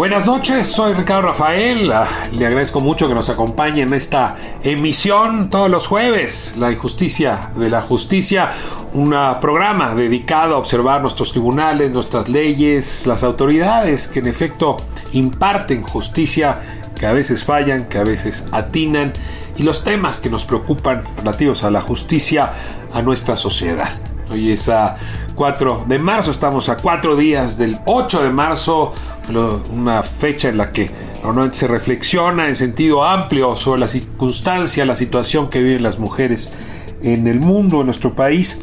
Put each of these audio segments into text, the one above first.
Buenas noches, soy Ricardo Rafael. Ah, Le agradezco mucho que nos acompañe en esta emisión todos los jueves, La Injusticia de la Justicia, un programa dedicado a observar nuestros tribunales, nuestras leyes, las autoridades que en efecto imparten justicia, que a veces fallan, que a veces atinan, y los temas que nos preocupan relativos a la justicia a nuestra sociedad. Hoy es 4 de marzo, estamos a 4 días del 8 de marzo, una fecha en la que normalmente se reflexiona en sentido amplio sobre la circunstancia, la situación que viven las mujeres en el mundo, en nuestro país.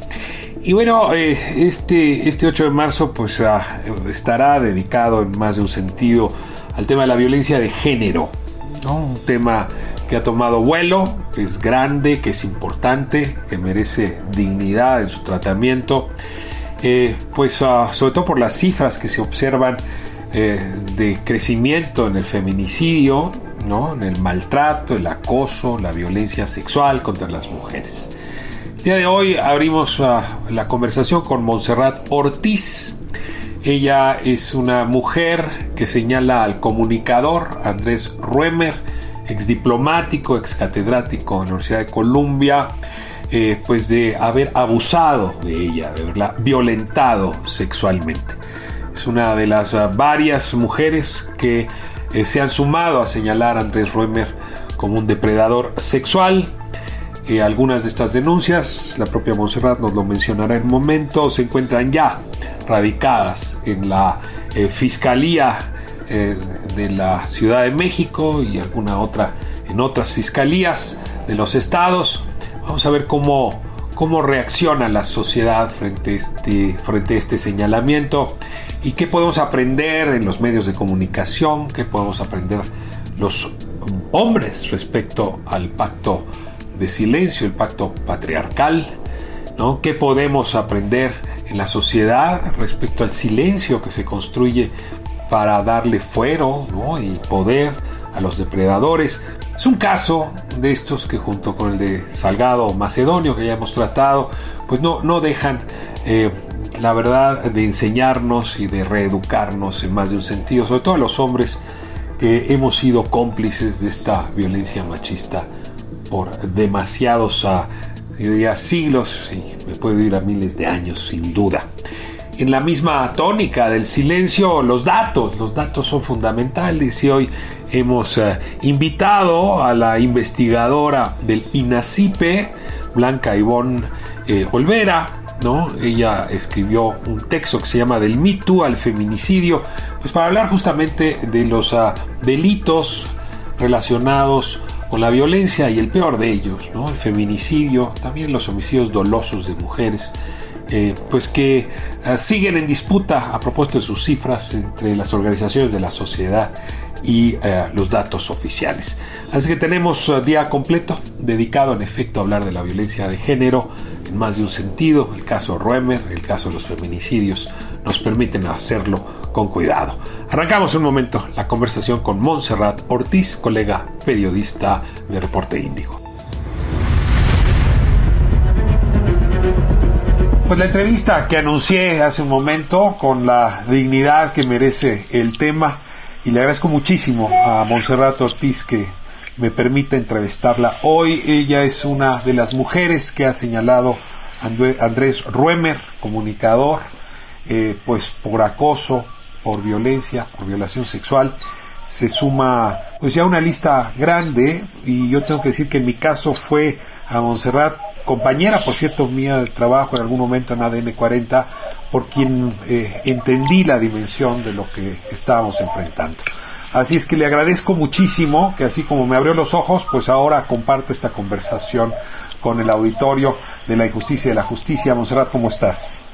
Y bueno, eh, este, este 8 de marzo pues ah, estará dedicado en más de un sentido al tema de la violencia de género, ¿no? un tema que ha tomado vuelo, que es grande, que es importante, que merece dignidad en su tratamiento, eh, pues ah, sobre todo por las cifras que se observan eh, de crecimiento en el feminicidio, ¿no? en el maltrato, el acoso, la violencia sexual contra las mujeres. El día de hoy abrimos ah, la conversación con Montserrat Ortiz. Ella es una mujer que señala al comunicador Andrés Ruemer, ex diplomático, ex catedrático en la Universidad de Columbia, eh, pues de haber abusado de ella, de haberla violentado sexualmente. Es una de las ah, varias mujeres que eh, se han sumado a señalar a Andrés Ruemer como un depredador sexual. Eh, algunas de estas denuncias, la propia Montserrat nos lo mencionará en un momento, se encuentran ya radicadas en la Fiscalía de la Ciudad de México y alguna otra en otras fiscalías de los estados. Vamos a ver cómo, cómo reacciona la sociedad frente a, este, frente este señalamiento y qué podemos aprender en los medios de comunicación, qué podemos aprender los hombres respecto al pacto de silencio, el pacto patriarcal, ¿no? ¿Qué podemos aprender en la sociedad respecto al silencio que se construye para darle fuero ¿no? y poder a los depredadores? Un caso de estos que junto con el de Salgado Macedonio que ya hemos tratado, pues no, no dejan eh, la verdad de enseñarnos y de reeducarnos en más de un sentido, sobre todo a los hombres que hemos sido cómplices de esta violencia machista por demasiados ah, siglos y me puedo ir a miles de años sin duda. En la misma tónica del silencio, los datos, los datos son fundamentales y hoy hemos eh, invitado a la investigadora del INACIPE, Blanca Ivonne eh, Olvera, ¿no? Ella escribió un texto que se llama Del mito al feminicidio, pues para hablar justamente de los ah, delitos relacionados con la violencia y el peor de ellos, el feminicidio, también los homicidios dolosos de mujeres, eh, pues que eh, siguen en disputa a propósito de sus cifras entre las organizaciones de la sociedad y eh, los datos oficiales. Así que tenemos uh, día completo dedicado en efecto a hablar de la violencia de género en más de un sentido. El caso Ruemer, el caso de los feminicidios nos permiten hacerlo con cuidado. Arrancamos un momento la conversación con Montserrat Ortiz, colega periodista de Reporte Índigo. Pues la entrevista que anuncié hace un momento con la dignidad que merece el tema y le agradezco muchísimo a Montserrat Ortiz que me permita entrevistarla. Hoy ella es una de las mujeres que ha señalado Andrés Ruemer, comunicador, eh, pues por acoso, por violencia, por violación sexual, se suma pues ya una lista grande y yo tengo que decir que en mi caso fue a Montserrat, compañera por cierto mía de trabajo en algún momento en ADN 40, por quien eh, entendí la dimensión de lo que estábamos enfrentando. Así es que le agradezco muchísimo que así como me abrió los ojos, pues ahora comparte esta conversación con el auditorio de la injusticia y de la justicia. Monserrat, ¿cómo estás?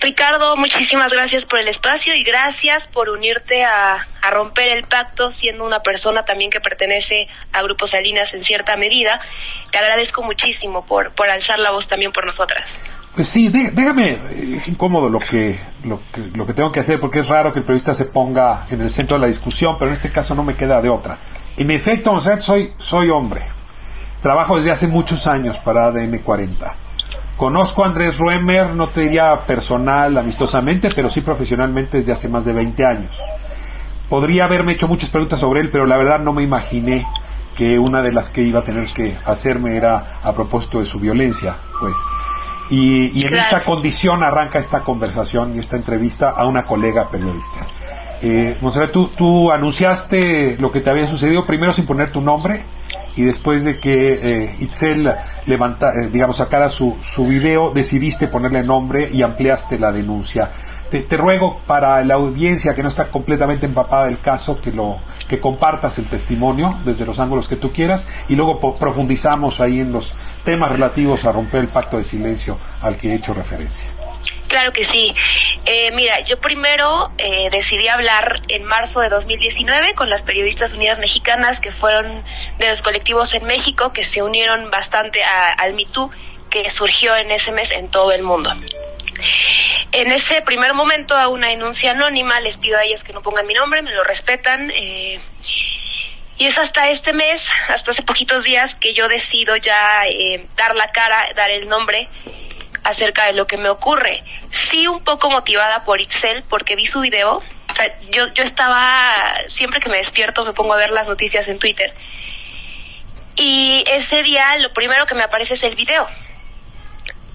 Ricardo, muchísimas gracias por el espacio y gracias por unirte a, romper el pacto, siendo una persona también que pertenece a Grupo Salinas en cierta medida. Te agradezco muchísimo por, por alzar la voz también por nosotras. Pues sí, déjame, es incómodo lo que, lo que, lo que tengo que hacer porque es raro que el periodista se ponga en el centro de la discusión, pero en este caso no me queda de otra. En efecto, soy, soy hombre. Trabajo desde hace muchos años para ADN 40 Conozco a Andrés Ruemer, no te diría personal, amistosamente, pero sí profesionalmente desde hace más de 20 años. Podría haberme hecho muchas preguntas sobre él, pero la verdad no me imaginé que una de las que iba a tener que hacerme era a propósito de su violencia, pues. Y, en esta condición arranca esta conversación y esta entrevista a una colega periodista. Eh, Monserrat, tú, tú anunciaste lo que te había sucedido primero sin poner tu nombre y después de que eh, Itzel levanta, eh, digamos, sacara su, su video, decidiste ponerle nombre y ampliaste la denuncia. Te, te, ruego para la audiencia que no está completamente empapada del caso que lo que compartas el testimonio desde los ángulos que tú quieras y luego profundizamos ahí en los temas relativos a romper el pacto de silencio al que he hecho referencia. Claro que sí. Eh, mira, yo primero eh, decidí hablar en marzo de 2019 con las periodistas unidas mexicanas que fueron de los colectivos en México que se unieron bastante al MeToo que surgió en ese mes en todo el mundo. En ese primer momento a una denuncia anónima, les pido a ellas que no pongan mi nombre, me lo respetan. Eh, y es hasta este mes, hasta hace poquitos días, que yo decido ya dar la cara, dar el nombre acerca de lo que me ocurre. Sí, un poco motivada por Itzel, porque vi su video. O sea, yo, yo estaba, siempre que me despierto me pongo a ver las noticias en Twitter. Y ese día lo primero que me aparece es el video.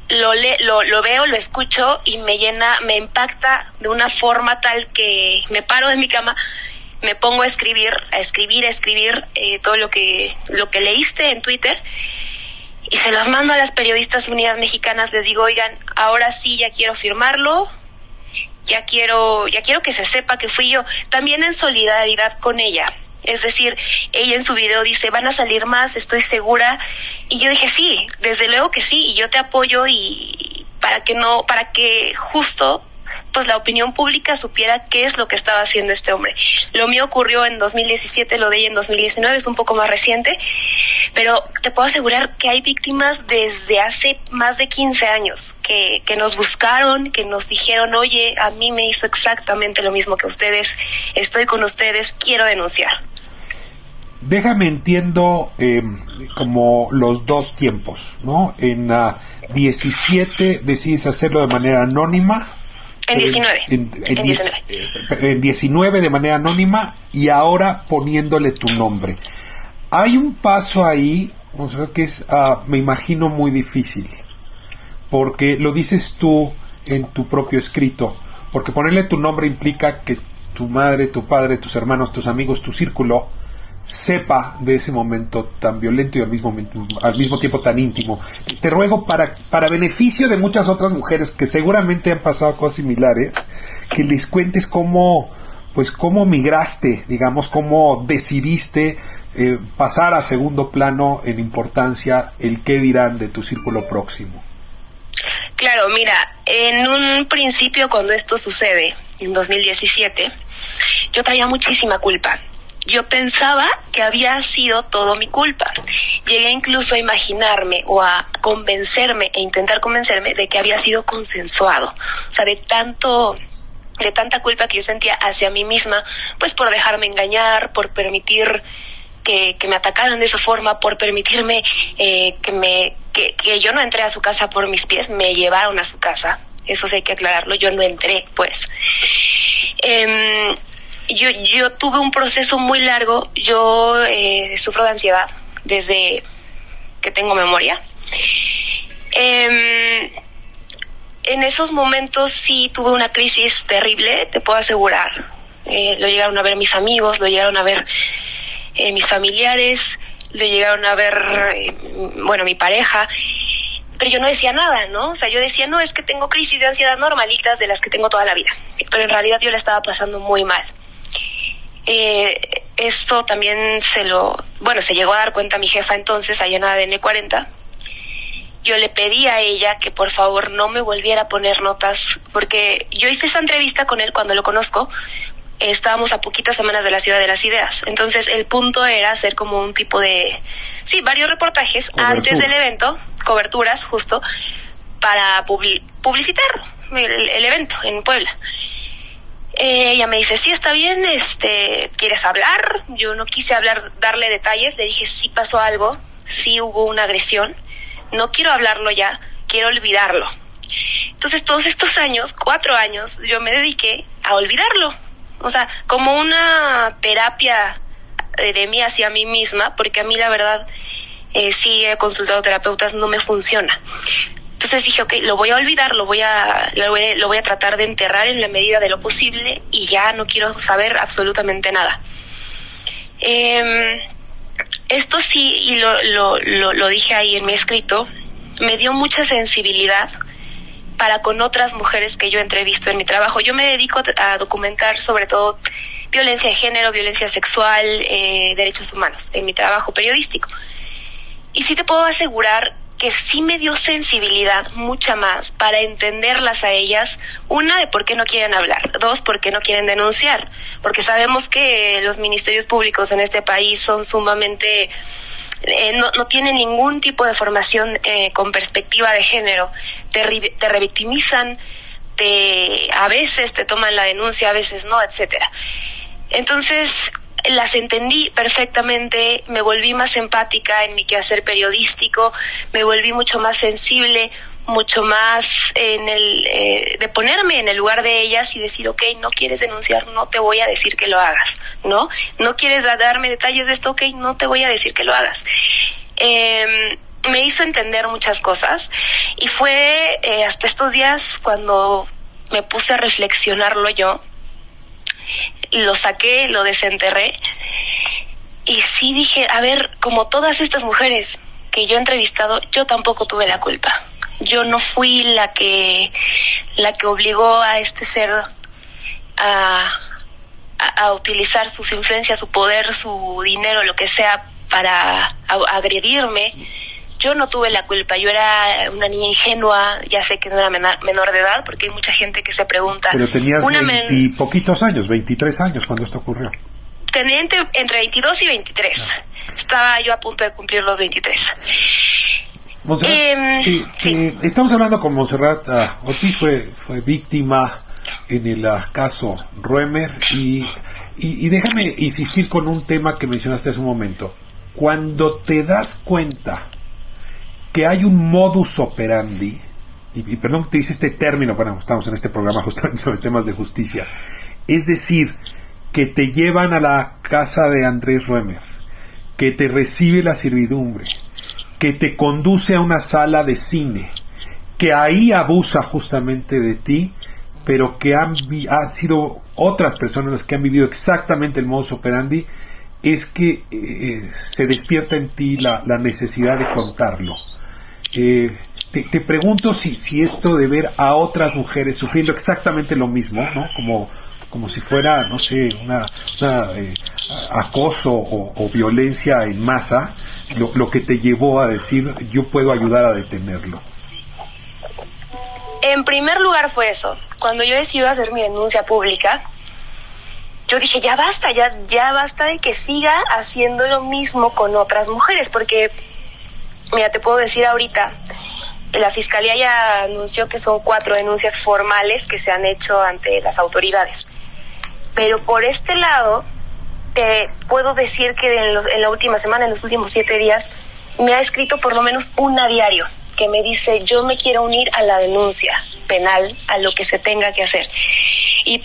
Lo, le, lo, lo veo, lo escucho y me llena, me impacta de una forma tal que me paro de mi cama, me pongo a escribir, a escribir, a escribir eh, todo lo que, lo que leíste en Twitter y se las mando a las periodistas unidas mexicanas, les digo, oigan, ahora sí ya quiero firmarlo, ya quiero, ya quiero que se sepa que fui yo, también en solidaridad con ella. Es decir, ella en su video dice, van a salir más, estoy segura. Y yo dije, sí, desde luego que sí, y yo te apoyo y para que no, para que justo pues la opinión pública supiera qué es lo que estaba haciendo este hombre. Lo mío ocurrió en 2017, lo de ella en 2019, es un poco más reciente, pero te puedo asegurar que hay víctimas desde hace más de 15 años que, que nos buscaron, que nos dijeron, oye, a mí me hizo exactamente lo mismo que ustedes, estoy con ustedes, quiero denunciar. Déjame entiendo eh, como los dos tiempos, ¿no? En uh, 17 decides hacerlo de manera anónima, en 19. En, 19. de manera anónima y ahora poniéndole tu nombre. Hay un paso ahí, que es, ah, me imagino, muy difícil. Porque lo dices tú en tu propio escrito. Porque ponerle tu nombre implica que tu madre, tu padre, tus hermanos, tus amigos, tu círculo sepa de ese momento tan violento y al mismo, al mismo tiempo tan íntimo. Te ruego para, para beneficio de muchas otras mujeres que seguramente han pasado cosas similares, que les cuentes cómo, pues cómo migraste, digamos, cómo decidiste eh, pasar a segundo plano en importancia el qué dirán de tu círculo próximo. Claro, mira, en un principio cuando esto sucede, en 2017, yo traía muchísima culpa yo pensaba que había sido todo mi culpa. Llegué incluso a imaginarme o a convencerme e intentar convencerme de que había sido consensuado. O sea, de tanto de tanta culpa que yo sentía hacia mí misma, pues por dejarme engañar, por permitir que, me atacaran de esa forma, por permitirme eh, que me que, que yo no entré a su casa por mis pies, me llevaron a su casa. Eso sí hay que aclararlo, yo no entré, pues. Eh, yo, yo tuve un proceso muy largo, yo eh, sufro de ansiedad desde que tengo memoria. Em, en esos momentos sí tuve una crisis terrible, te puedo asegurar. Eh, lo llegaron a ver mis amigos, lo llegaron a ver eh, mis familiares, lo llegaron a ver, eh, bueno, mi pareja, pero yo no decía nada, ¿no? O sea, yo decía, no, es que tengo crisis de ansiedad normalitas de las que tengo toda la vida, pero en realidad yo la estaba pasando muy mal. Esto también se lo, bueno, se llegó a dar cuenta mi jefa entonces, allá en ADN 40, yo le pedí a ella que por favor no me volviera a poner notas, porque yo hice esa entrevista con él cuando lo conozco, estábamos a poquitas semanas de la Ciudad de las Ideas, entonces el punto era hacer como un tipo de, sí, varios reportajes antes del evento, coberturas justo, para publicitar el, evento en Puebla. Ella me dice, sí, está bien, este, ¿quieres hablar? Yo no quise hablar, darle detalles, le dije, sí pasó algo, sí hubo una agresión, no quiero hablarlo ya, quiero olvidarlo. Entonces todos estos años, cuatro años, yo me dediqué a olvidarlo. O sea, como una terapia de mí hacia mí misma, porque a mí la verdad, eh, sí he consultado terapeutas, no me funciona. Entonces dije, ok, lo voy a olvidar, lo voy a, lo voy, a tratar de enterrar en la medida de lo posible y ya no quiero saber absolutamente nada. Eh, esto sí, y lo, lo, lo, dije ahí en mi escrito, me dio mucha sensibilidad para con otras mujeres que yo entrevisto en mi trabajo. Yo me dedico a documentar sobre todo violencia de género, violencia sexual, eh, derechos humanos en mi trabajo periodístico. Y sí te puedo asegurar que sí me dio sensibilidad mucha más para entenderlas a ellas, una de por qué no quieren hablar, dos, por qué no quieren denunciar, porque sabemos que los ministerios públicos en este país son sumamente eh, no, no tienen ningún tipo de formación eh, con perspectiva de género, te, te revictimizan, te, a veces te toman la denuncia, a veces no, etcétera. Entonces, las entendí perfectamente, me volví más empática en mi quehacer periodístico, me volví mucho más sensible, mucho más en el eh, de ponerme en el lugar de ellas y decir, ok, no quieres denunciar, no te voy a decir que lo hagas, ¿no? No quieres darme detalles de esto, ok, no te voy a decir que lo hagas. Em, me hizo entender muchas cosas y fue eh, hasta estos días cuando me puse a reflexionarlo yo lo saqué, lo desenterré y sí dije, a ver, como todas estas mujeres que yo he entrevistado, yo tampoco tuve la culpa. Yo no fui la que la que obligó a este ser a, a, utilizar sus influencias, su poder, su dinero, lo que sea para agredirme yo no tuve la culpa, yo era una niña ingenua, ya sé que no era menor, de edad, porque hay mucha gente que se pregunta. Pero tenías una poquitos años, 23 años cuando esto ocurrió. Tenía entre, 22 y 23. Estaba yo a punto de cumplir los 23. Em, estamos hablando con Monserrat uh, Ortiz, fue, fue víctima en el ah, caso Ruemer y, y, y déjame insistir con un tema que mencionaste hace un momento. Cuando te das cuenta que hay un modus operandi, y, perdón que te dice este término, bueno, estamos en este programa justamente sobre temas de justicia, es decir, que te llevan a la casa de Andrés Ruemer, que te recibe la servidumbre, que te conduce a una sala de cine, que ahí abusa justamente de ti, pero que han, sido otras personas las que han vivido exactamente el modus operandi, es que eh, se despierta en ti la necesidad de contarlo eh, te, pregunto si, si esto de ver a otras mujeres sufriendo exactamente lo mismo, ¿no? Como, como si fuera, no sé, una, eh, acoso o, violencia en masa, lo, lo que te llevó a decir yo puedo ayudar a detenerlo. En primer lugar fue eso. Cuando yo decidí hacer mi denuncia pública, yo dije, ya basta, ya, ya basta de que siga haciendo lo mismo con otras mujeres, porque Mira, te puedo decir ahorita, la Fiscalía ya anunció que son cuatro denuncias formales que se han hecho ante las autoridades. Pero por este lado, te puedo decir que en, la última semana, en los últimos siete días, me ha escrito por lo menos una diario que me dice yo me quiero unir a la denuncia penal, a lo que se tenga que hacer. Y,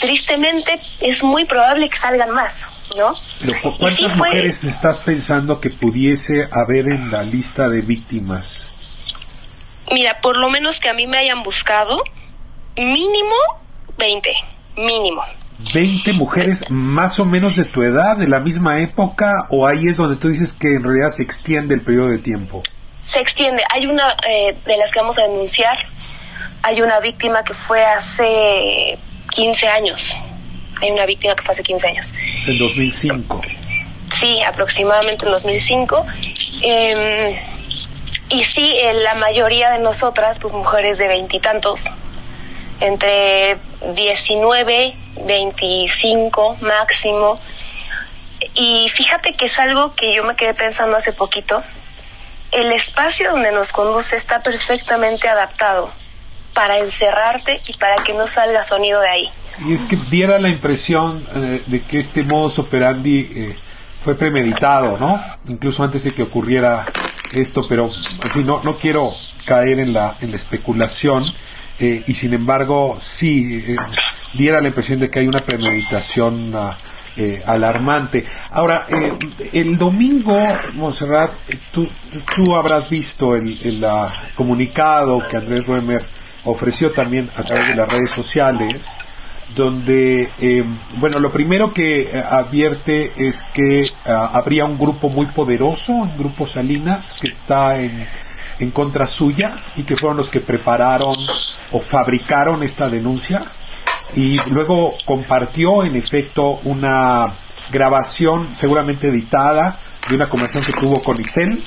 tristemente es muy probable que salgan más. ¿No? ¿Cuántas mujeres estás pensando que pudiese haber en la lista de víctimas? Mira, por lo menos que a mí me hayan buscado, mínimo 20, mínimo. 20 mujeres más o menos de tu edad, de la misma época, o ahí es donde tú dices que en realidad se extiende el periodo de tiempo? Se extiende. Hay una eh, de las que vamos a denunciar, hay una víctima que fue hace 15 años. Hay una víctima que fue hace 15 años. En 2005. Sí, aproximadamente en 2005. Em, y sí, eh, la mayoría de nosotras, pues mujeres de veintitantos, entre 19, 25 máximo. Y fíjate que es algo que yo me quedé pensando hace poquito. El espacio donde nos conduce está perfectamente adaptado para encerrarte y para que no salga sonido de ahí. Y es que diera la impresión eh, de que este modus operandi eh, fue premeditado, ¿no? Incluso antes de que ocurriera esto, pero en fin, no, no quiero caer en la, en la especulación. Eh, y sin embargo, sí, diera la impresión de que hay una premeditación ah, alarmante. Ahora, el domingo, Monserrat, tú, tú habrás visto el, el ah, comunicado que Andrés Ruemer ofreció también a través de las redes sociales, donde, eh, bueno, lo primero que eh, advierte es que ah, habría un grupo muy poderoso, un grupo Salinas, que está en, en contra suya y que fueron los que prepararon o fabricaron esta denuncia. Y luego compartió, en efecto, una grabación seguramente editada de una conversación que tuvo con Ixel,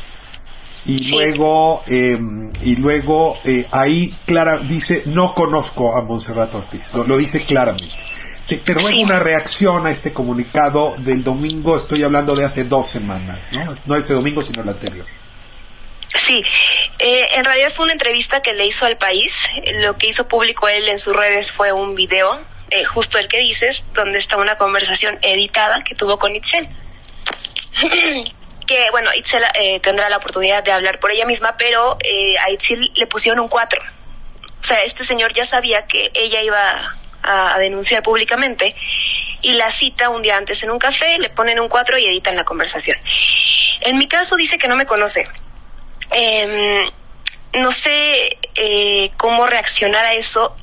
y luego em, y luego eh, ahí Clara dice no conozco a Monserrat Ortiz lo, dice claramente. Te, te ruego una reacción a este comunicado del domingo. Estoy hablando de hace dos semanas no no este domingo sino el anterior. Sí, eh, en realidad fue una entrevista que le hizo al país. Lo que hizo público él en sus redes fue un video, eh, justo el que dices, donde está una conversación editada que tuvo con Itzel. que, bueno, Itzel eh, tendrá la oportunidad de hablar por ella misma, pero eh, a Itzel le pusieron un 4. O sea, este señor ya sabía que ella iba a, denunciar públicamente y la cita un día antes en un café, le ponen un 4 y editan la conversación. En mi caso dice que no me conoce. Em, no sé eh, cómo reaccionar a eso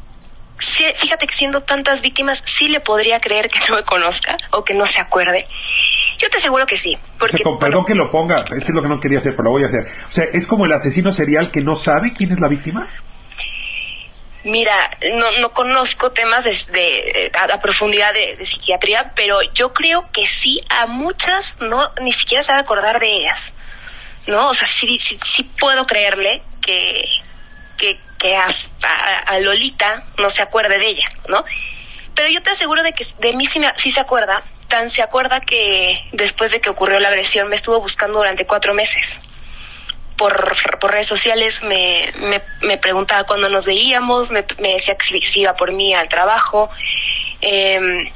fíjate que siendo tantas víctimas, sí le podría creer que no me conozca o que no se acuerde. Yo te aseguro que sí. Porque, perdón que lo ponga, es que es lo que no quería hacer, pero lo voy a hacer. O sea, ¿es como el asesino serial que no sabe quién es la víctima? Mira, no, no conozco temas de, a, profundidad de, psiquiatría, pero yo creo que sí a muchas no ni siquiera se va a acordar de ellas, ¿no? O sea, sí, sí, sí puedo creerle que, que, que a, Lolita no se acuerde de ella, ¿no? Pero yo te aseguro de que de mí sí, sí se acuerda, tan se acuerda que después de que ocurrió la agresión me estuvo buscando durante cuatro meses. Por, por redes sociales me, me, preguntaba cuándo nos veíamos, me, decía que si iba por mí al trabajo. Em,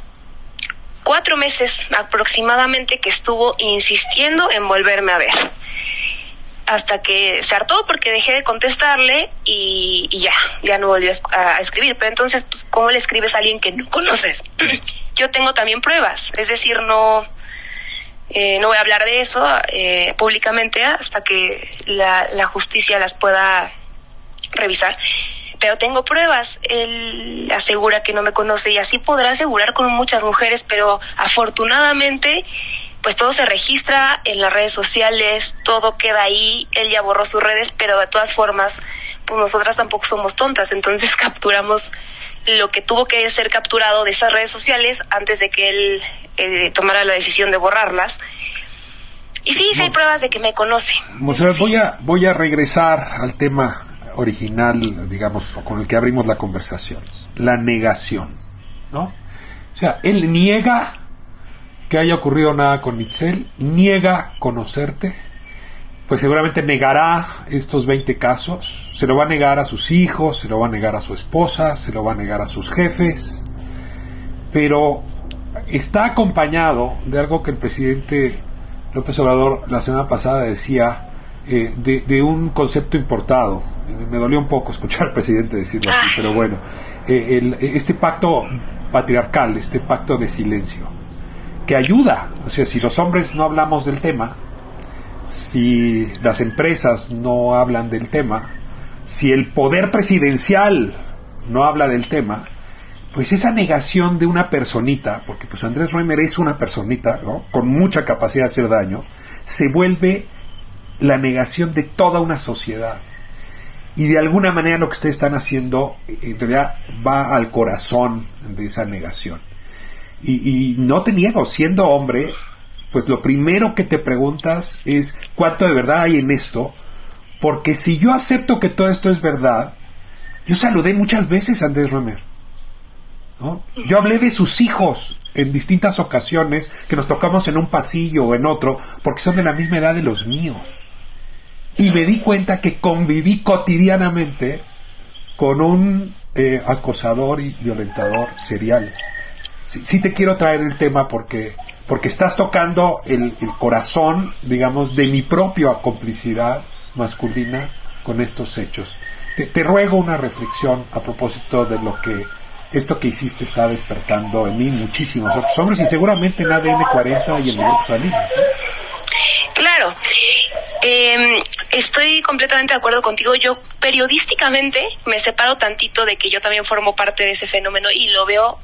cuatro meses aproximadamente que estuvo insistiendo en volverme a ver hasta que se hartó porque dejé de contestarle y, ya, ya no volvió a, escribir. Pero entonces, pues, ¿cómo le escribes a alguien que no conoces? Yo tengo también pruebas, es decir, no, eh, no voy a hablar de eso eh, públicamente hasta que la, la justicia las pueda revisar. Pero tengo pruebas. Él asegura que no me conoce y así podrá asegurar con muchas mujeres, pero afortunadamente pues todo se registra en las redes sociales, todo queda ahí, él ya borró sus redes, pero de todas formas, pues nosotras tampoco somos tontas, entonces capturamos lo que tuvo que ser capturado de esas redes sociales antes de que él eh, tomara la decisión de borrarlas. Y sí, sí hay pruebas de que me conoce. voy, a, voy a regresar al tema original, digamos, con el que abrimos la conversación, la negación, ¿no? O sea, él niega que haya ocurrido nada con Itzel, niega conocerte, pues seguramente negará estos 20 casos, se lo va a negar a sus hijos, se lo va a negar a su esposa, se lo va a negar a sus jefes, pero está acompañado de algo que el presidente López Obrador la semana pasada decía, eh, de, un concepto importado. Me dolió un poco escuchar al presidente decirlo así, ah. pero bueno, eh, este pacto patriarcal, este pacto de silencio que ayuda. O sea, si los hombres no hablamos del tema, si las empresas no hablan del tema, si el poder presidencial no habla del tema, pues esa negación de una personita, porque pues Andrés Roemer es una personita, ¿no? Con mucha capacidad de hacer daño, se vuelve la negación de toda una sociedad. Y de alguna manera lo que ustedes están haciendo en realidad va al corazón de esa negación. Y, no te niego, siendo hombre, pues lo primero que te preguntas es cuánto de verdad hay en esto, porque si yo acepto que todo esto es verdad, yo saludé muchas veces a Andrés Romer. Yo hablé de sus hijos en distintas ocasiones, que nos tocamos en un pasillo o en otro, porque son de la misma edad de los míos. Y me di cuenta que conviví cotidianamente con un eh, acosador y violentador serial. Sí, te quiero traer el tema porque, porque estás tocando el, corazón, digamos, de mi propia complicidad masculina con estos hechos. Te, te, ruego una reflexión a propósito de lo que esto que hiciste está despertando en mí muchísimos otros hombres y seguramente en ADN 40 y en el grupo Salinas. ¿eh? Claro, eh, estoy completamente de acuerdo contigo. Yo periodísticamente me separo tantito de que yo también formo parte de ese fenómeno y lo veo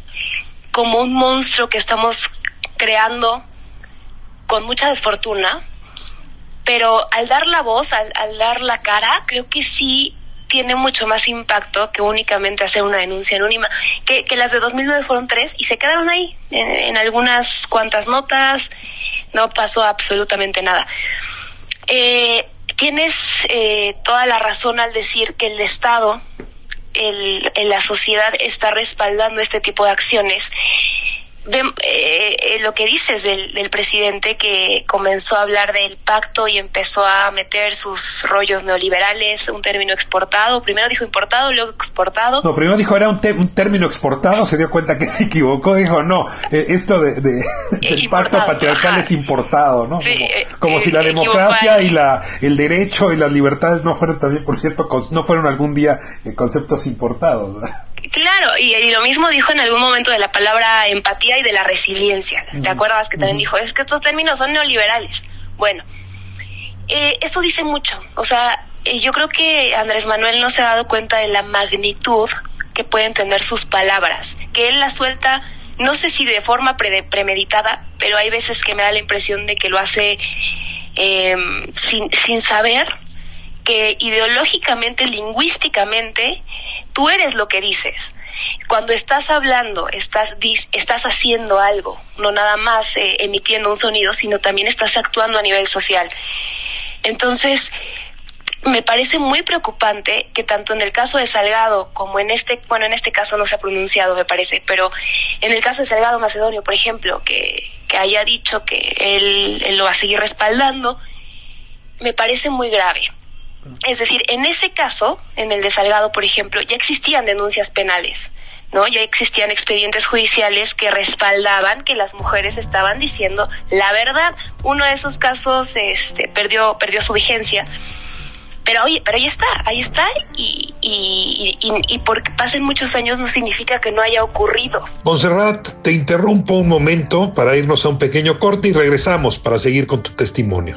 como un monstruo que estamos creando con mucha desfortuna, pero al dar la voz, al, dar la cara, creo que sí tiene mucho más impacto que únicamente hacer una denuncia anónima, que, que las de 2009 fueron tres y se quedaron ahí, en algunas cuantas notas, no pasó absolutamente nada. Eh, tienes eh, toda la razón al decir que el Estado, el, la sociedad está respaldando este tipo de acciones eh, eh, lo que dices del, del, presidente que comenzó a hablar del pacto y empezó a meter sus rollos neoliberales, un término exportado. Primero dijo importado, luego exportado. No, primero dijo era un, un término exportado, se dio cuenta que se equivocó, dijo no, eh, esto de, de del pacto patriarcal es importado, ¿no? como, si la democracia y la el derecho y las libertades no fueron también, por cierto, no fueron algún día conceptos importados. ¿verdad? Claro, y, lo mismo dijo en algún momento de la palabra empatía y de la resiliencia. ¿Te acuerdas que también dijo? Es que estos términos son neoliberales. Bueno, eh, eso dice mucho. O sea, eh, yo creo que Andrés Manuel no se ha dado cuenta de la magnitud que pueden tener sus palabras, que él las suelta, no sé si de forma premeditada, pero hay veces que me da la impresión de que lo hace em, sin, sin saber que ideológicamente, lingüísticamente, tú eres lo que dices. Cuando estás hablando, estás, estás haciendo algo, no nada más eh, emitiendo un sonido, sino también estás actuando a nivel social. Entonces, me parece muy preocupante que tanto en el caso de Salgado como en este, bueno, en este caso no se ha pronunciado, me parece, pero en el caso de Salgado Macedonio, por ejemplo, que, que haya dicho que él, él lo va a seguir respaldando, me parece muy grave es decir, en ese caso, en el de Salgado, por ejemplo, ya existían denuncias penales. ¿no? Ya existían expedientes judiciales que respaldaban que las mujeres estaban diciendo la verdad. Uno de esos casos este, perdió, perdió su vigencia. Pero oye, pero ahí está, ahí está, y, y, porque pasen muchos años no significa que no haya ocurrido. Monserrat, te interrumpo un momento para irnos a un pequeño corte y regresamos para seguir con tu testimonio.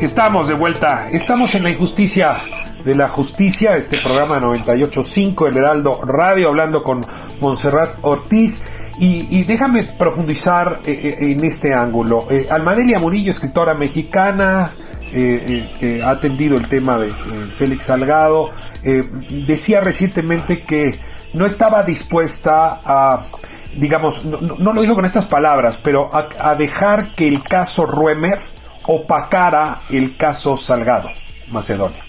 Estamos de vuelta, estamos en la injusticia de la justicia, este programa 98.5, el Heraldo Radio, hablando con Montserrat Ortiz. Y, déjame profundizar eh, eh, en este ángulo. Eh, Almadelia Murillo, escritora mexicana, que ha atendido el tema de Félix Salgado, decía recientemente que no estaba dispuesta a, digamos, no, lo dijo con estas palabras, pero a, dejar que el caso Ruemer opacara el caso Salgado, Macedonia.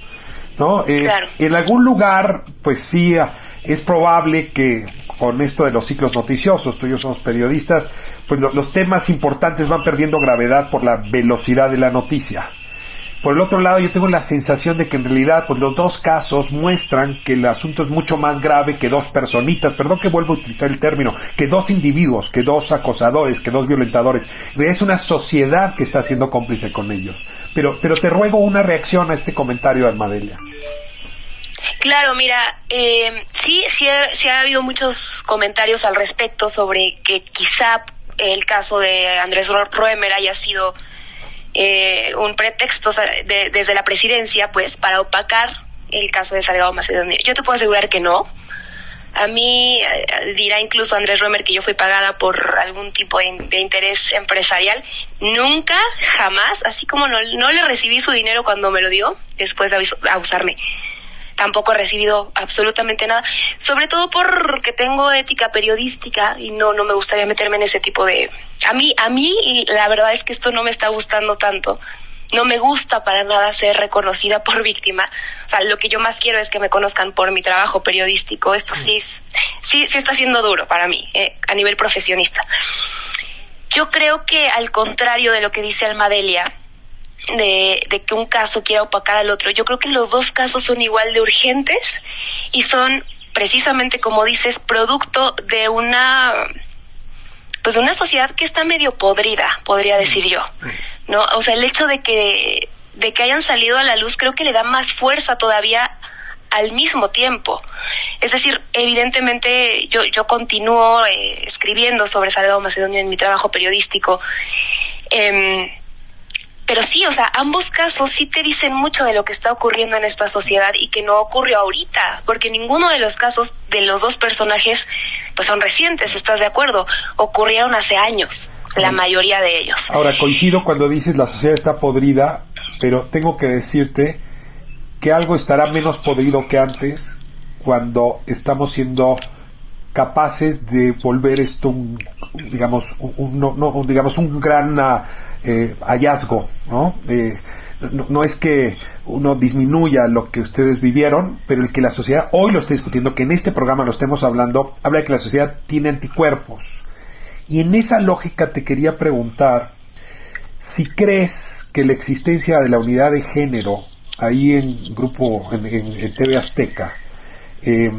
¿no? En algún lugar, pues sí, es probable que con esto de los ciclos noticiosos, tú y yo somos periodistas, pues los temas importantes van perdiendo gravedad por la velocidad de la noticia. Por el otro lado, yo tengo la sensación de que en realidad, pues los dos casos muestran que el asunto es mucho más grave que dos personitas, perdón que vuelvo a utilizar el término, que dos individuos, que dos acosadores, que dos violentadores. Es una sociedad que está siendo cómplice con ellos. Pero, pero te ruego una reacción a este comentario de Armadelia. Claro, mira, eh, sí, sí, ha habido muchos comentarios al respecto sobre que quizá el caso de Andrés Roemer haya sido eh, un pretexto desde la presidencia, pues, para opacar el caso de Salgado Macedonio. Yo te puedo asegurar que no. A mí eh, dirá incluso Andrés Roemer que yo fui pagada por algún tipo de, interés empresarial. Nunca, jamás, así como no, no le recibí su dinero cuando me lo dio, después de abusarme tampoco he recibido absolutamente nada, sobre todo porque tengo ética periodística y no no me gustaría meterme en ese tipo de a mí a mí y la verdad es que esto no me está gustando tanto. No me gusta para nada ser reconocida por víctima. O sea, lo que yo más quiero es que me conozcan por mi trabajo periodístico. Esto sí sí sí está siendo duro para mí eh, a nivel profesionista. Yo creo que al contrario de lo que dice Almadelia, de, de, que un caso quiera opacar al otro. Yo creo que los dos casos son igual de urgentes y son precisamente, como dices, producto de una pues de una sociedad que está medio podrida, podría decir yo. ¿No? O sea, el hecho de que de que hayan salido a la luz creo que le da más fuerza todavía al mismo tiempo. Es decir, evidentemente yo, yo continúo eh, escribiendo sobre Salvador Macedonio en mi trabajo periodístico. Eh, pero sí, o sea, ambos casos sí te dicen mucho de lo que está ocurriendo en esta sociedad y que no ocurrió ahorita, porque ninguno de los casos de los dos personajes pues son recientes, ¿estás de acuerdo? Ocurrieron hace años, la mayoría de ellos. Ahora, coincido cuando dices la sociedad está podrida, pero tengo que decirte que algo estará menos podrido que antes cuando estamos siendo capaces de volver esto un, digamos un, no, digamos un gran eh, hallazgo, eh, ¿no? ¿no? es que uno disminuya lo que ustedes vivieron, pero el que la sociedad hoy lo esté discutiendo, que en este programa lo estemos hablando, habla de que la sociedad tiene anticuerpos. Y en esa lógica te quería preguntar si crees que la existencia de la unidad de género ahí en grupo en, TV Azteca eh,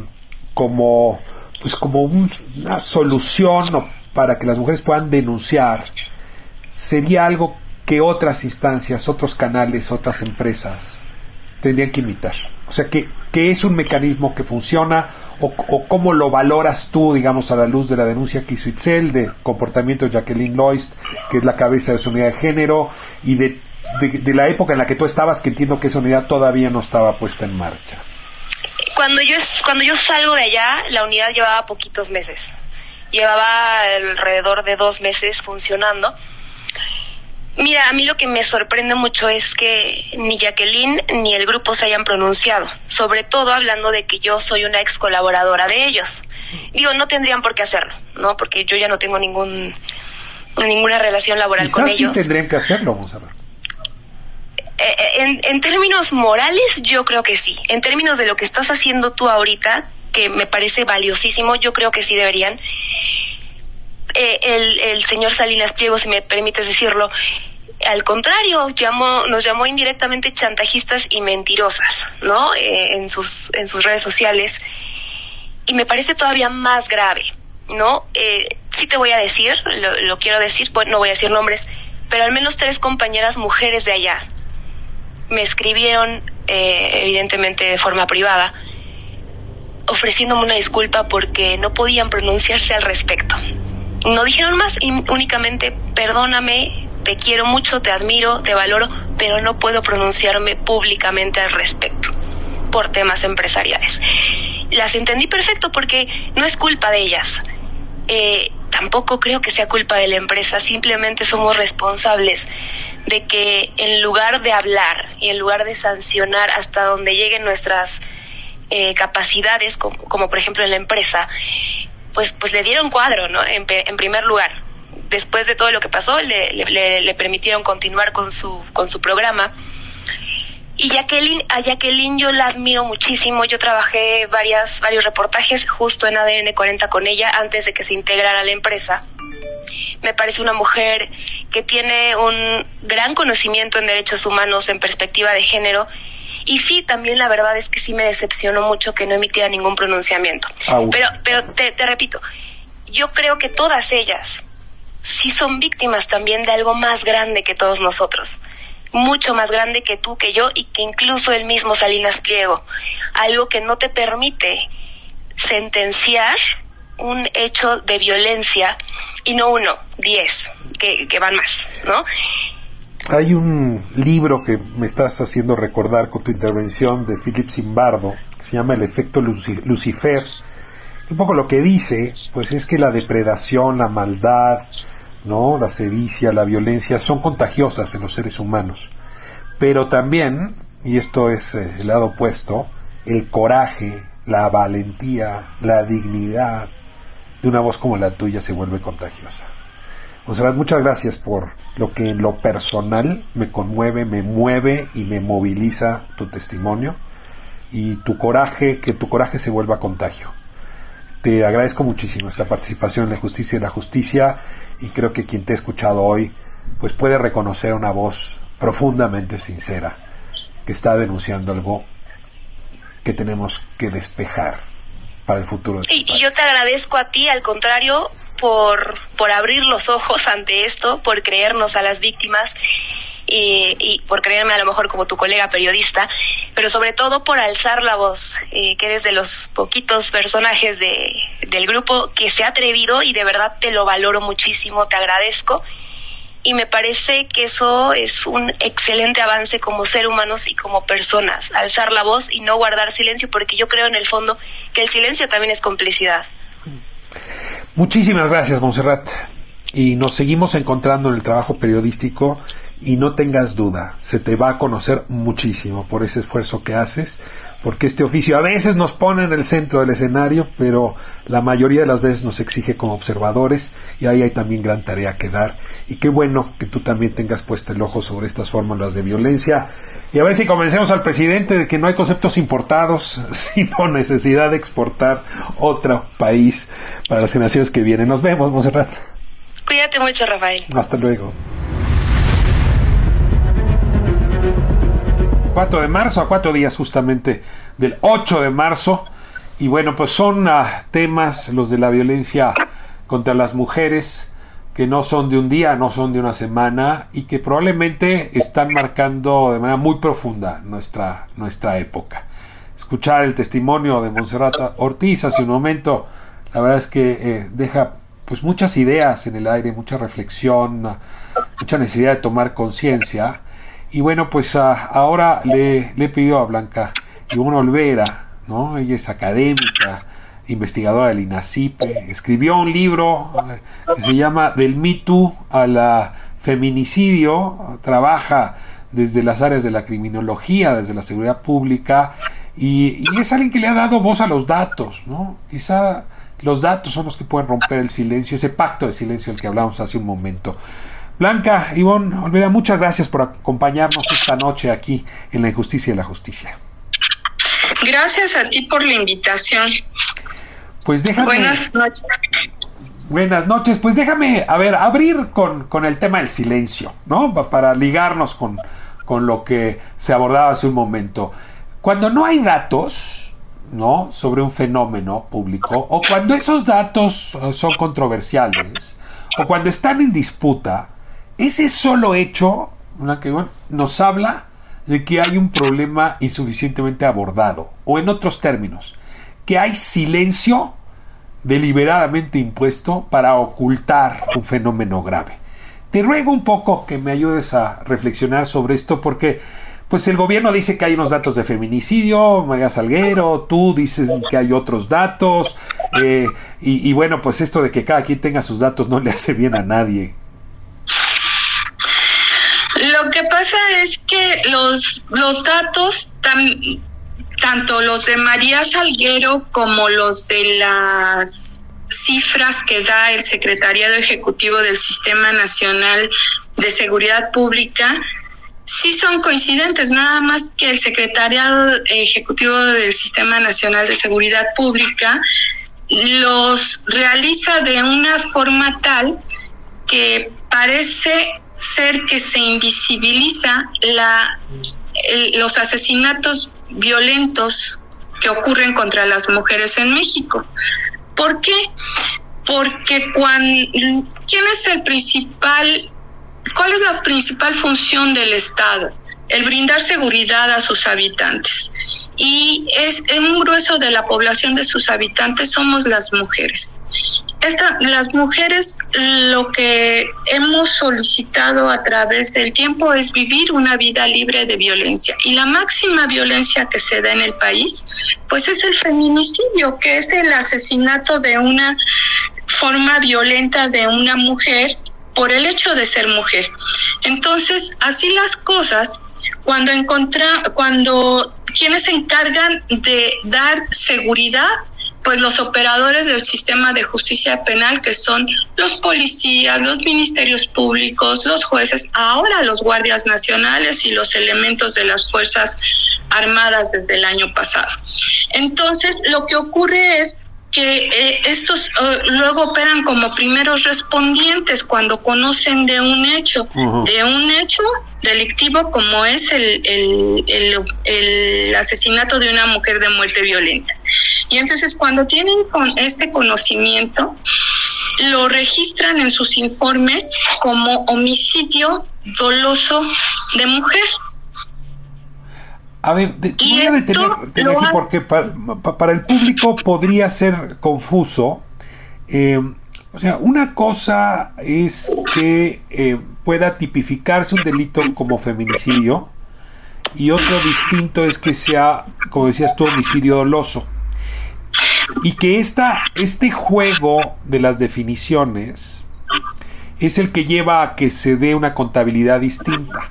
como pues como una solución para que las mujeres puedan denunciar sería algo que otras instancias, otros canales, otras empresas tendrían que imitar. O sea, que, que es un mecanismo que funciona o, cómo lo valoras tú, digamos, a la luz de la denuncia que hizo Itzel de comportamiento de Jacqueline Loist, que es la cabeza de su unidad de género, y de, de, la época en la que tú estabas, que entiendo que esa unidad todavía no estaba puesta en marcha. Cuando yo, cuando yo salgo de allá, la unidad llevaba poquitos meses. Llevaba alrededor de dos meses funcionando Mira, a mí lo que me sorprende mucho es que ni Jacqueline ni el grupo se hayan pronunciado, sobre todo hablando de que yo soy una ex colaboradora de ellos. Digo, no tendrían por qué hacerlo, ¿no? Porque yo ya no tengo ningún ninguna relación laboral con ellos. Sí tendrían que hacerlo, vamos a ver. En, en términos morales, yo creo que sí. En términos de lo que estás haciendo tú ahorita, que me parece valiosísimo, yo creo que sí deberían. Eh, el, señor Salinas Pliego, si me permites decirlo, al contrario, llamó, nos llamó indirectamente chantajistas y mentirosas, ¿no? Eh, en, sus, en sus redes sociales. Y me parece todavía más grave, ¿no? Eh, sí te voy a decir, lo, quiero decir, no voy a decir nombres, pero al menos tres compañeras mujeres de allá me escribieron, eh, evidentemente de forma privada, ofreciéndome una disculpa porque no podían pronunciarse al respecto. No dijeron más y únicamente perdóname, te quiero mucho, te admiro, te valoro, pero no puedo pronunciarme públicamente al respecto por temas empresariales. Las entendí perfecto porque no es culpa de ellas. Eh, tampoco creo que sea culpa de la empresa, simplemente somos responsables de que en lugar de hablar y en lugar de sancionar hasta donde lleguen nuestras eh, capacidades, como, como, por ejemplo en la empresa, pues, pues le dieron cuadro, ¿no? En, primer lugar. Después de todo lo que pasó, le, le, le, permitieron continuar con su, con su programa. Y Jacqueline, a Jacqueline yo la admiro muchísimo. Yo trabajé varias, varios reportajes justo en ADN 40 con ella antes de que se integrara a la empresa. Me parece una mujer que tiene un gran conocimiento en derechos humanos en perspectiva de género y sí, también la verdad es que sí me decepcionó mucho que no emitiera ningún pronunciamiento. Pero, pero te, te repito, yo creo que todas ellas sí son víctimas también de algo más grande que todos nosotros mucho más grande que tú, que yo y que incluso el mismo Salinas Pliego. Algo que no te permite sentenciar un hecho de violencia y no uno, diez, que, que van más, ¿no? Hay un libro que me estás haciendo recordar con tu intervención de Philip Zimbardo, que se llama El efecto Lucifer. Un poco lo que dice, pues es que la depredación, la maldad, ¿no? La sevicia, la violencia son contagiosas en los seres humanos. Pero también, y esto es eh, el lado opuesto, el coraje, la valentía, la dignidad de una voz como la tuya se vuelve contagiosa. Monserrat, muchas gracias por lo que en lo personal me conmueve, me mueve y me moviliza tu testimonio y tu coraje, que tu coraje se vuelva contagio. Te agradezco muchísimo esta participación en la justicia y la justicia y creo que quien te ha escuchado hoy pues puede reconocer una voz profundamente sincera que está denunciando algo que tenemos que despejar para el futuro. y, y yo te agradezco a ti, al contrario, por, por abrir los ojos ante esto, por creernos a las víctimas y, por creerme a lo mejor como tu colega periodista, pero sobre todo por alzar la voz, eh, que eres de los poquitos personajes de, del grupo que se ha atrevido y de verdad te lo valoro muchísimo, te agradezco. Y me parece que eso es un excelente avance como ser humanos y como personas, alzar la voz y no guardar silencio, porque yo creo en el fondo que el silencio también es complicidad. Muchísimas gracias, Monserrat. Y nos seguimos encontrando en el trabajo periodístico y no tengas duda, se te va a conocer muchísimo por ese esfuerzo que haces, porque este oficio a veces nos pone en el centro del escenario, pero la mayoría de las veces nos exige como observadores y ahí hay también gran tarea que dar. Y qué bueno que tú también tengas puesto el ojo sobre estas fórmulas de violencia. Y a ver si convencemos al presidente de que no hay conceptos importados, sino necesidad de exportar otro país para las generaciones que vienen. Nos vemos, Monserrat. Cuídate mucho, Rafael. Hasta luego. 4 de marzo, a cuatro días justamente del 8 de marzo. Y bueno, pues son uh, temas los de la violencia contra las mujeres que no son de un día, no son de una semana y que probablemente están marcando de manera muy profunda nuestra, nuestra época. Escuchar el testimonio de Monserrat Ortiz hace un momento, la verdad es que eh, deja pues muchas ideas en el aire, mucha reflexión, mucha necesidad de tomar conciencia y bueno, pues uh, ahora le, le pedido a Blanca Ivonne Olvera, ¿no? Ella es académica, investigadora del INACIPE, escribió un libro eh, que se llama Del mito a la feminicidio, trabaja desde las áreas de la criminología, desde la seguridad pública, y, y, es alguien que le ha dado voz a los datos, ¿no? Quizá los datos son los que pueden romper el silencio, ese pacto de silencio del que hablamos hace un momento. Blanca, Ivonne, Olvera, muchas gracias por acompañarnos esta noche aquí en La Injusticia y la Justicia. Gracias a ti por la invitación. Pues déjame. Buenas noches. Buenas noches. Pues déjame, a ver, abrir con, con el tema del silencio, ¿no? Para ligarnos con, con lo que se abordaba hace un momento. Cuando no hay datos, ¿no? Sobre un fenómeno público, o cuando esos datos son controversiales, o cuando están en disputa, ese solo hecho que, bueno, nos habla de que hay un problema insuficientemente abordado, o en otros términos, que hay silencio deliberadamente impuesto para ocultar un fenómeno grave. te ruego un poco que me ayudes a reflexionar sobre esto porque pues el gobierno dice que hay unos datos de feminicidio, María Salguero, tú dices que hay otros datos, eh, y, bueno, pues esto de que cada quien tenga sus datos no le hace bien a nadie. Lo que pasa es que los, los datos, tanto los de María Salguero como los de las cifras que da el Secretariado Ejecutivo del Sistema Nacional de Seguridad Pública, sí son coincidentes, nada más que el Secretariado Ejecutivo del Sistema Nacional de Seguridad Pública los realiza de una forma tal que parece ser que se invisibiliza la, los asesinatos violentos que ocurren contra las mujeres en México. ¿Por qué? Porque cuando, ¿quién es el principal ¿Cuál es la principal función del Estado? El brindar seguridad a sus habitantes. Y es en un grueso de la población de sus habitantes somos las mujeres. Esta, las mujeres lo que hemos solicitado a través del tiempo es vivir una vida libre de violencia. Y la máxima violencia que se da en el país, pues es el feminicidio, que es el asesinato de una forma violenta de una mujer por el hecho de ser mujer. Entonces, así las cosas, cuando encontra, cuando quienes se encargan de dar seguridad, pues los operadores del sistema de justicia penal, que son los policías, los ministerios públicos, los jueces, ahora los guardias nacionales y los elementos de las Fuerzas Armadas desde el año pasado. Entonces, lo que ocurre es que eh, estos eh, luego operan como primeros respondientes cuando conocen de un hecho, de un hecho delictivo como es el, el, el, asesinato de una mujer de muerte violenta. Y entonces cuando tienen con este conocimiento, lo registran en sus informes como homicidio doloso de mujer. A ver, voy a detener, aquí porque para, el público podría ser confuso. Eh, o sea, una cosa es que eh, pueda tipificarse un delito como feminicidio y otro distinto es que sea, como decías tú, homicidio doloso. Y que esta, este juego de las definiciones es el que lleva a que se dé una contabilidad distinta.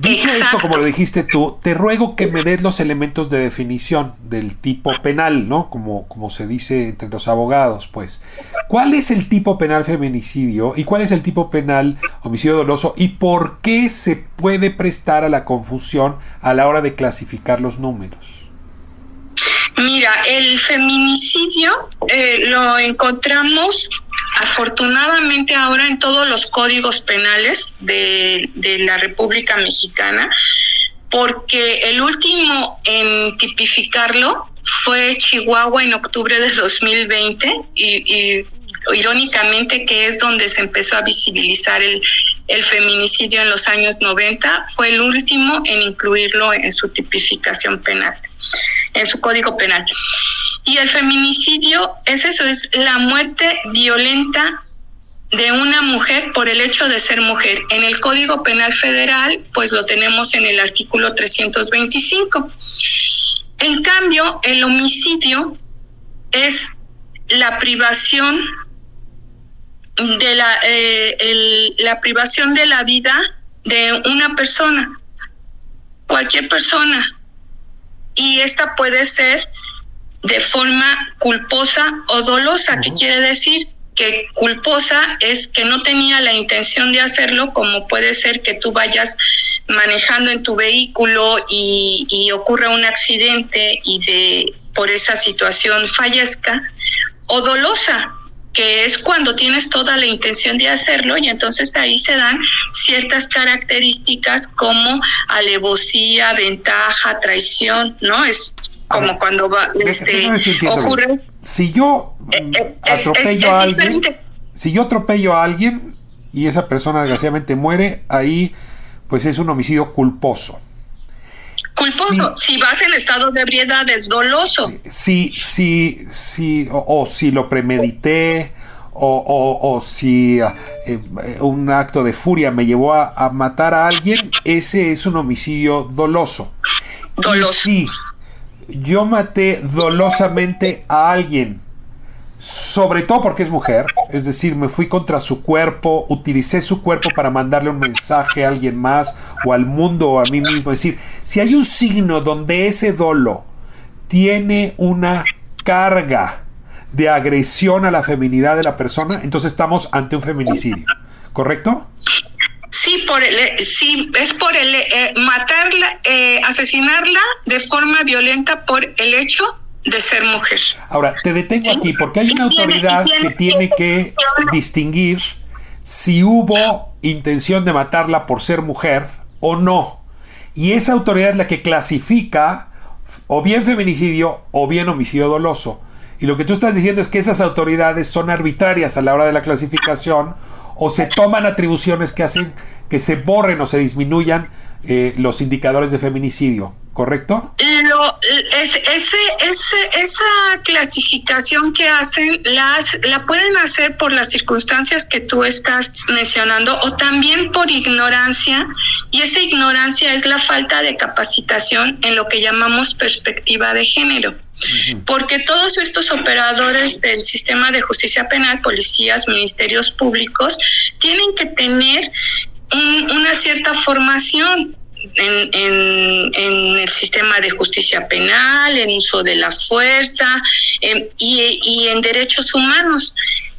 Dicho esto, como lo dijiste tú, te ruego que me des los elementos de definición del tipo penal, ¿no? Como, como se dice entre los abogados, pues. ¿Cuál es el tipo penal feminicidio y cuál es el tipo penal homicidio doloso y por qué se puede prestar a la confusión a la hora de clasificar los números? Mira, el feminicidio eh, lo encontramos afortunadamente ahora en todos los códigos penales de, la República Mexicana, porque el último en tipificarlo fue Chihuahua en octubre de 2020 y, irónicamente que es donde se empezó a visibilizar el, el feminicidio en los años 90, fue el último en incluirlo en su tipificación penal, en su código penal. Y el feminicidio es eso, es la muerte violenta de una mujer por el hecho de ser mujer. En el Código Penal Federal, pues lo tenemos en el artículo 325. En cambio, el homicidio es la privación de la, eh, la privación de la vida de una persona, cualquier persona. Y esta puede ser de forma culposa o dolosa, que quiere decir que culposa es que no tenía la intención de hacerlo, como puede ser que tú vayas manejando en tu vehículo y, y ocurra un accidente y de por esa situación fallezca, o dolosa, que es cuando tienes toda la intención de hacerlo y entonces ahí se dan ciertas características como alevosía, ventaja, traición, ¿no? Es como cuando va, este, ocurre. Si yo eh, eh, atropello a alguien, si yo atropello a alguien y esa persona desgraciadamente muere, ahí pues es un homicidio culposo. Culposo, si vas en estado de ebriedad es doloso. Sí, sí, sí, o, si lo premedité, o, si eh, un acto de furia me llevó a, matar a alguien, ese es un homicidio doloso. Doloso. sí, yo maté dolosamente a alguien, sobre todo porque es mujer, es decir, me fui contra su cuerpo, utilicé su cuerpo para mandarle un mensaje a alguien más o al mundo o a mí mismo. Es decir, si hay un signo donde ese dolo tiene una carga de agresión a la feminidad de la persona, entonces estamos ante un feminicidio, ¿correcto? Sí, por el, sí, es por el eh, matarla, eh, asesinarla de forma violenta por el hecho de ser mujer. Ahora, te detengo aquí porque hay una autoridad que tiene que distinguir si hubo intención de matarla por ser mujer o no. Y esa autoridad es la que clasifica o bien feminicidio o bien homicidio doloso. Y lo que tú estás diciendo es que esas autoridades son arbitrarias a la hora de la clasificación o se toman atribuciones que hacen que se borren o se disminuyan eh, los indicadores de feminicidio, ¿correcto? Lo, ese, ese, esa clasificación que hacen las, la pueden hacer por las circunstancias que tú estás mencionando o también por ignorancia y esa ignorancia es la falta de capacitación en lo que llamamos perspectiva de género. Porque todos estos operadores del sistema de justicia penal, policías, ministerios públicos, tienen que tener una cierta formación en, en, el sistema de justicia penal, en uso de la fuerza y, y en derechos humanos.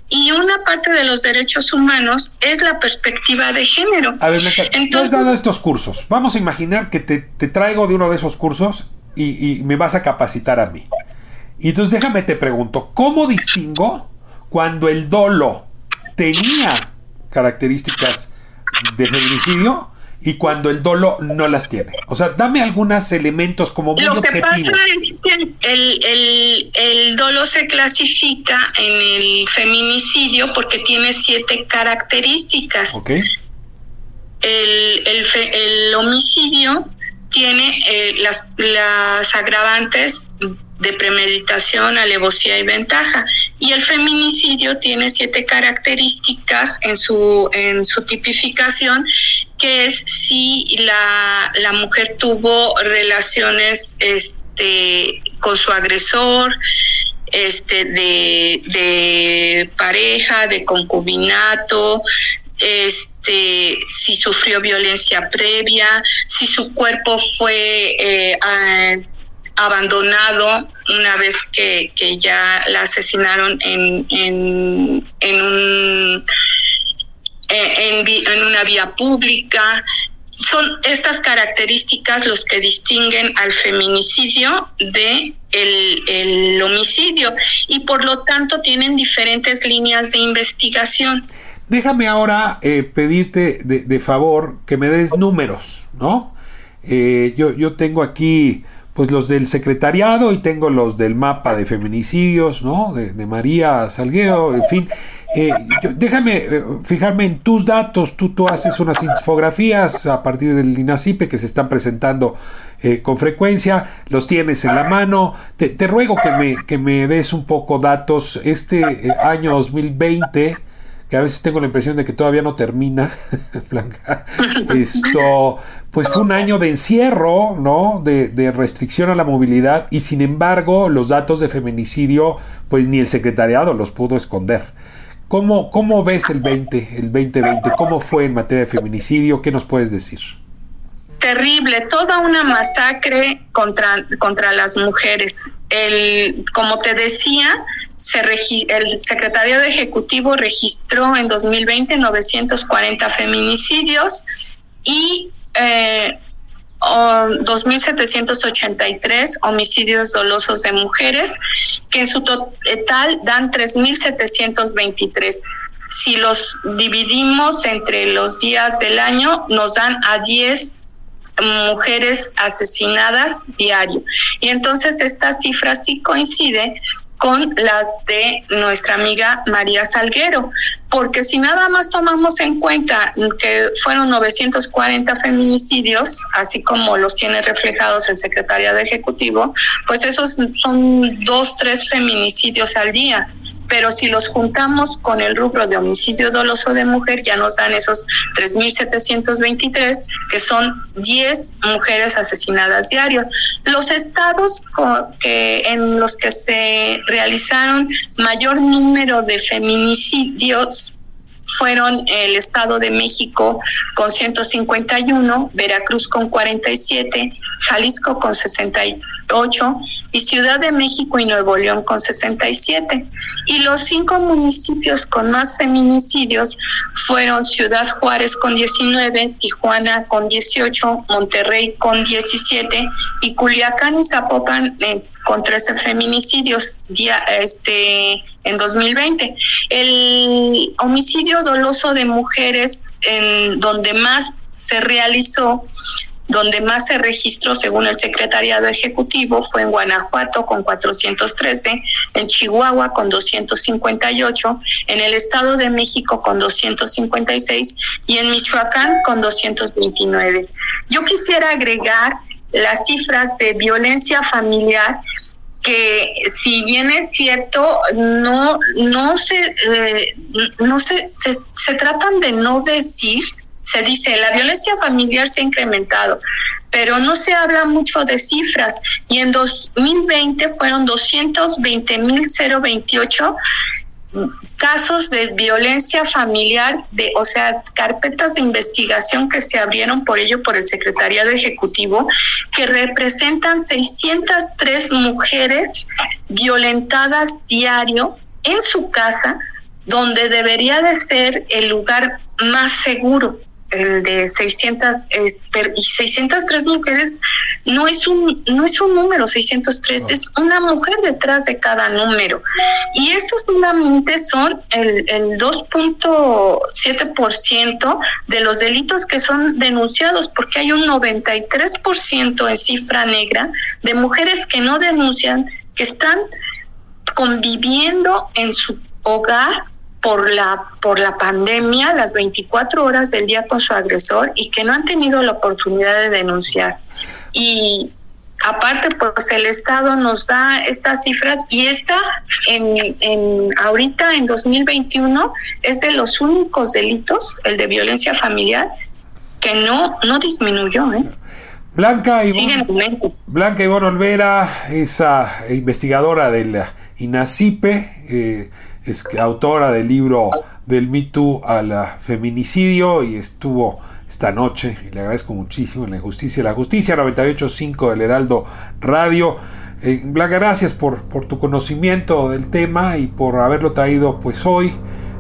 Y una parte de los derechos humanos es la perspectiva de género. A ver, Entonces, has dado estos cursos. Vamos a imaginar que te, te traigo de uno de esos cursos y, me vas a capacitar a mí. Y entonces déjame te pregunto, ¿cómo distingo cuando el dolo tenía características de feminicidio y cuando el dolo no las tiene? O sea, dame algunos elementos como muy Lo que pasa es que el, el, dolo se clasifica en el feminicidio porque tiene siete características. Okay. El, el, el homicidio tiene eh, las, las agravantes de premeditación, alevosía y ventaja. Y el feminicidio tiene siete características en su, en su tipificación, que es si la, la mujer tuvo relaciones este, con su agresor, este, de, de pareja, de concubinato, este, si sufrió violencia previa, si su cuerpo fue eh, abandonado una vez que, ya la asesinaron en, en, en, un, en, una vía pública. Son estas características los que distinguen al feminicidio de el, el homicidio y por lo tanto tienen diferentes líneas de investigación. Déjame ahora eh, pedirte de, favor que me des números, ¿no? Eh, yo, yo tengo aquí pues los del secretariado y tengo los del mapa de feminicidios, ¿no? De, María Salguero, en fin. Eh, déjame fijarme en tus datos. Tú, tú haces unas infografías a partir del INACIPE que se están presentando con frecuencia. Los tienes en la mano. Te, ruego que me, que me des un poco datos. Este año 2020 que a veces tengo la impresión de que todavía no termina, Blanca. Esto, pues fue un año de encierro, ¿no? De, de, restricción a la movilidad y sin embargo los datos de feminicidio, pues ni el secretariado los pudo esconder. ¿Cómo, cómo ves el 20, el 2020? ¿Cómo fue en materia de feminicidio? ¿Qué nos puedes decir? terrible, toda una masacre contra, contra las mujeres. El, como te decía, se el secretario de Ejecutivo registró en 2020 940 feminicidios y eh, 2.783 homicidios dolosos de mujeres, que en su total dan 3.723. Si los dividimos entre los días del año, nos dan a 10 mujeres asesinadas diario. Y entonces esta cifra sí coincide con las de nuestra amiga María Salguero, porque si nada más tomamos en cuenta que fueron 940 feminicidios, así como los tiene reflejados el secretario de Ejecutivo, pues esos son dos, tres feminicidios al día. Pero si los juntamos con el rubro de homicidio doloso de mujer, ya nos dan esos 3.723, que son 10 mujeres asesinadas diarios. Los estados que, en los que se realizaron mayor número de feminicidios fueron el Estado de México con 151, Veracruz con 47, Jalisco con 68 y Ciudad de México y Nuevo León con 67. Y los cinco municipios con más feminicidios fueron Ciudad Juárez con 19, Tijuana con 18, Monterrey con 17 y Culiacán y Zapopan con 13 feminicidios este, en 2020. El homicidio doloso de mujeres en donde más se realizó donde más se registró según el Secretariado Ejecutivo fue en Guanajuato con 413, en Chihuahua con 258, en el Estado de México con 256 y en Michoacán con 229. Yo quisiera agregar las cifras de violencia familiar que si bien es cierto no no se eh, no se, se, se tratan de no decir se dice la violencia familiar se ha incrementado, pero no se habla mucho de cifras. Y en 2020 fueron 220.028 casos de violencia familiar, de, o sea, carpetas de investigación que se abrieron por ello por el Secretariado Ejecutivo, que representan 603 mujeres violentadas diario en su casa, donde debería de ser el lugar más seguro el de 600 y 603 mujeres no es un no es un número 603 es una mujer detrás de cada número. Y estos solamente son el, el 2.7% de los delitos que son denunciados porque hay un 93% en cifra negra de mujeres que no denuncian que están conviviendo en su hogar por la, por la pandemia las 24 horas del día con su agresor y que no han tenido la oportunidad de denunciar. Y aparte, pues el Estado nos da estas cifras y esta, en, en ahorita en 2021, es de los únicos delitos, el de violencia familiar, que no, no disminuyó. ¿eh? Blanca Ivonne, Blanca Ivonne Olvera, esa investigadora del INACIPE, eh, es autora del libro del Me Too al feminicidio y estuvo esta noche y le agradezco muchísimo en la injusticia la justicia 98.5 del Heraldo Radio. Eh, Blanca gracias por, por tu conocimiento del tema y por haberlo traído pues hoy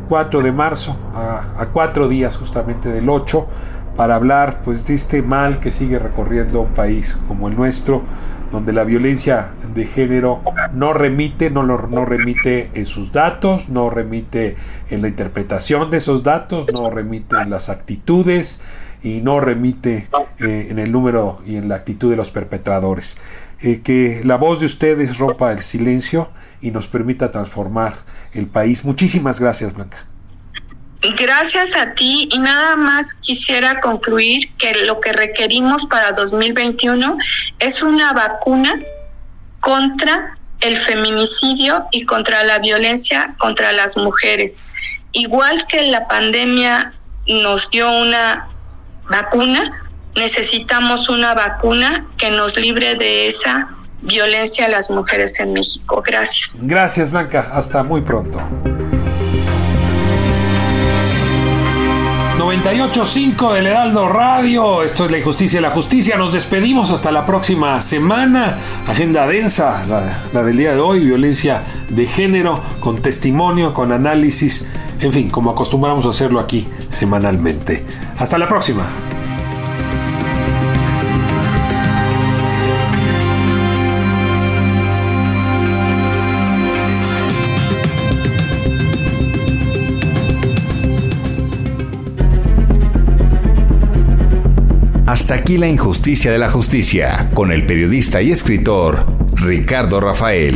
4 de marzo a, a cuatro días justamente del 8 para hablar pues de este mal que sigue recorriendo un país como el nuestro donde la violencia de género no remite, no, lo, no remite en sus datos, no remite en la interpretación de esos datos, no remite en las actitudes y no remite eh, en el número y en la actitud de los perpetradores. Eh, que la voz de ustedes rompa el silencio y nos permita transformar el país. Muchísimas gracias, Blanca. Gracias a ti y nada más quisiera concluir que lo que requerimos para 2021 es una vacuna contra el feminicidio y contra la violencia contra las mujeres. Igual que la pandemia nos dio una vacuna, necesitamos una vacuna que nos libre de esa violencia a las mujeres en México. Gracias. Gracias, Blanca. Hasta muy pronto. 98.5 del Heraldo Radio. Esto es la injusticia y la justicia. Nos despedimos hasta la próxima semana. Agenda densa, la, del día de hoy, violencia de género, con testimonio, con análisis, en fin, como acostumbramos a hacerlo aquí semanalmente. Hasta la próxima. Aquí la injusticia de la justicia, con el periodista y escritor Ricardo Rafael.